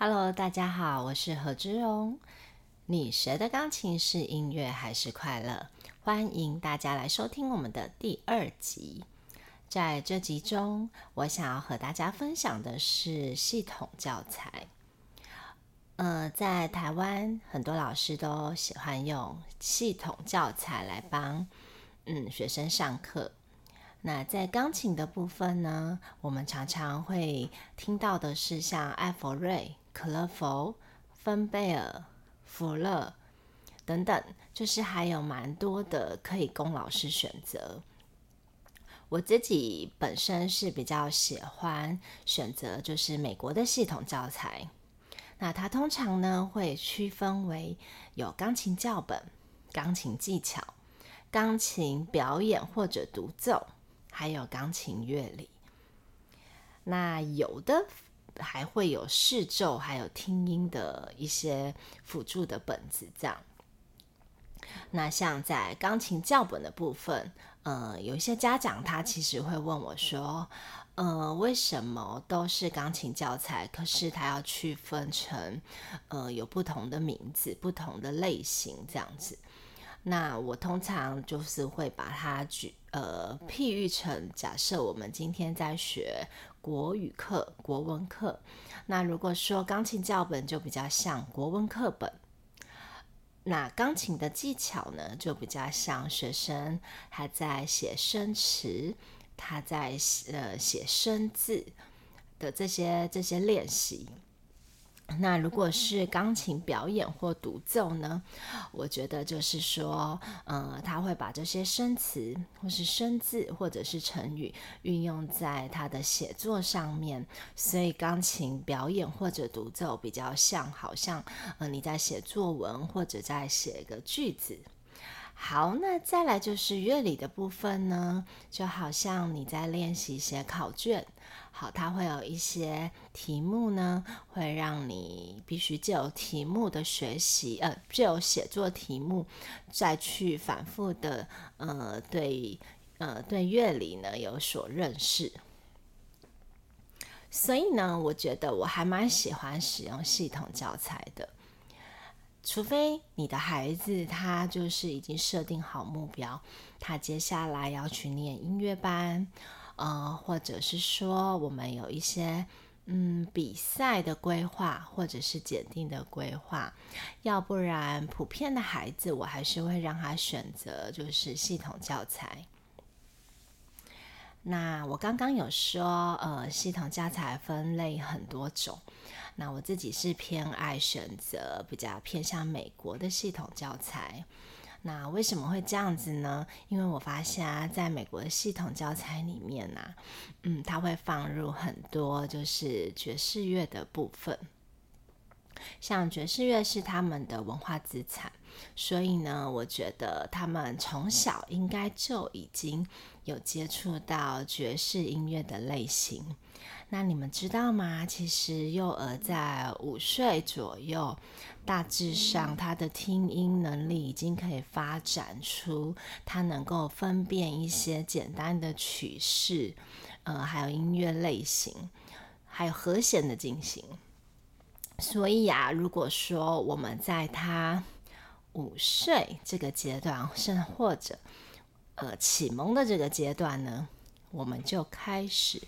Hello，大家好，我是何之荣。你学的钢琴是音乐还是快乐？欢迎大家来收听我们的第二集。在这集中，我想要和大家分享的是系统教材。呃，在台湾，很多老师都喜欢用系统教材来帮嗯学生上课。那在钢琴的部分呢，我们常常会听到的是像艾佛瑞、克勒佛、芬贝尔。福乐等等，就是还有蛮多的可以供老师选择。我自己本身是比较喜欢选择就是美国的系统教材。那它通常呢会区分为有钢琴教本、钢琴技巧、钢琴表演或者独奏，还有钢琴乐理。那有的。还会有视奏，还有听音的一些辅助的本子，这样。那像在钢琴教本的部分，呃，有一些家长他其实会问我说，为什么都是钢琴教材，可是它要区分成，呃，有不同的名字、不同的类型这样子？那我通常就是会把它举，呃，譬喻成，假设我们今天在学。国语课、国文课，那如果说钢琴教本就比较像国文课本，那钢琴的技巧呢，就比较像学生还在写生词，他在呃写生字的这些这些练习。那如果是钢琴表演或独奏呢？我觉得就是说，呃，他会把这些生词或是生字或者是成语运用在他的写作上面，所以钢琴表演或者独奏比较像，好像呃你在写作文或者在写一个句子。好，那再来就是乐理的部分呢，就好像你在练习写考卷。好，它会有一些题目呢，会让你必须借由题目的学习，呃，借由写作题目，再去反复的，呃，对，呃，对乐理呢有所认识。所以呢，我觉得我还蛮喜欢使用系统教材的，除非你的孩子他就是已经设定好目标，他接下来要去念音乐班。呃，或者是说我们有一些嗯比赛的规划，或者是检定的规划，要不然普遍的孩子，我还是会让他选择就是系统教材。那我刚刚有说，呃，系统教材分类很多种，那我自己是偏爱选择比较偏向美国的系统教材。那为什么会这样子呢？因为我发现啊，在美国的系统教材里面呢，嗯，它会放入很多就是爵士乐的部分，像爵士乐是他们的文化资产，所以呢，我觉得他们从小应该就已经有接触到爵士音乐的类型。那你们知道吗？其实幼儿在五岁左右，大致上他的听音能力已经可以发展出他能够分辨一些简单的曲式，呃，还有音乐类型，还有和弦的进行。所以啊，如果说我们在他五岁这个阶段，甚或者呃启蒙的这个阶段呢？我们就开始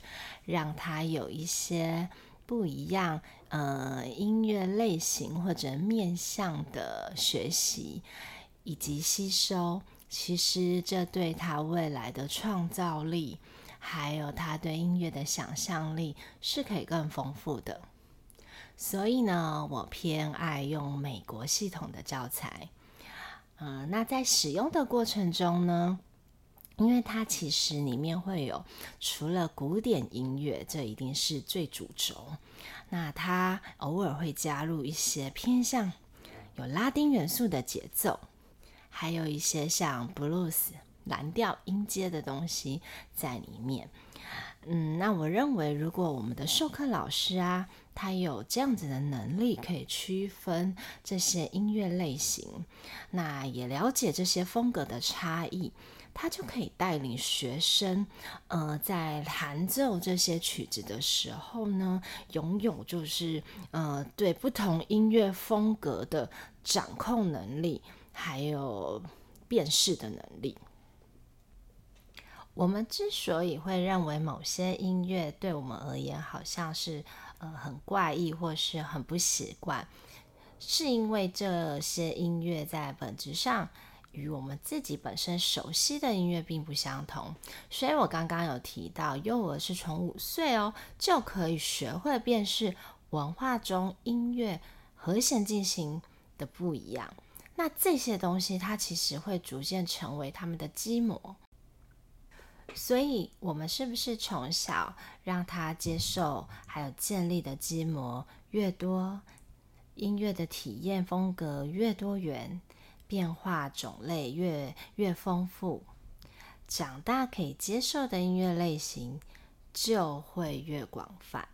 让他有一些不一样，呃，音乐类型或者面向的学习以及吸收。其实这对他未来的创造力，还有他对音乐的想象力是可以更丰富的。所以呢，我偏爱用美国系统的教材。嗯，那在使用的过程中呢？因为它其实里面会有除了古典音乐，这一定是最主轴。那它偶尔会加入一些偏向有拉丁元素的节奏，还有一些像布鲁斯蓝调音阶的东西在里面。嗯，那我认为如果我们的授课老师啊，他有这样子的能力，可以区分这些音乐类型，那也了解这些风格的差异，他就可以带领学生，呃，在弹奏这些曲子的时候呢，拥有就是呃对不同音乐风格的掌控能力，还有辨识的能力。我们之所以会认为某些音乐对我们而言好像是呃很怪异或是很不习惯，是因为这些音乐在本质上与我们自己本身熟悉的音乐并不相同。所以我刚刚有提到，幼儿是从五岁哦就可以学会辨识文化中音乐和弦进行的不一样。那这些东西它其实会逐渐成为他们的基模。所以，我们是不是从小让他接受，还有建立的基模越多，音乐的体验风格越多元，变化种类越越丰富，长大可以接受的音乐类型就会越广泛。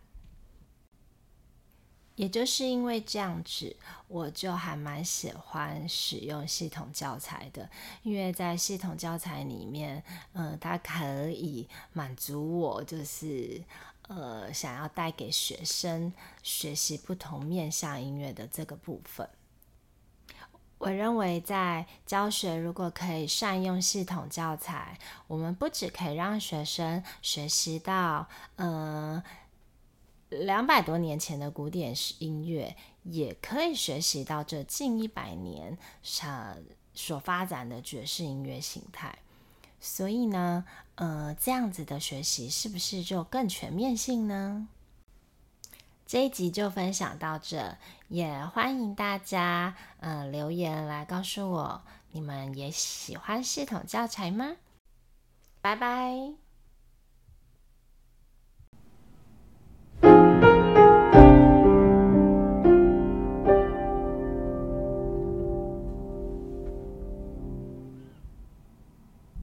也就是因为这样子，我就还蛮喜欢使用系统教材的，因为在系统教材里面，嗯，它可以满足我，就是呃，想要带给学生学习不同面向音乐的这个部分。我认为在教学如果可以善用系统教材，我们不只可以让学生学习到，嗯。两百多年前的古典音乐，也可以学习到这近一百年所所发展的爵士音乐形态。所以呢，呃，这样子的学习是不是就更全面性呢？这一集就分享到这，也欢迎大家呃留言来告诉我，你们也喜欢系统教材吗？拜拜。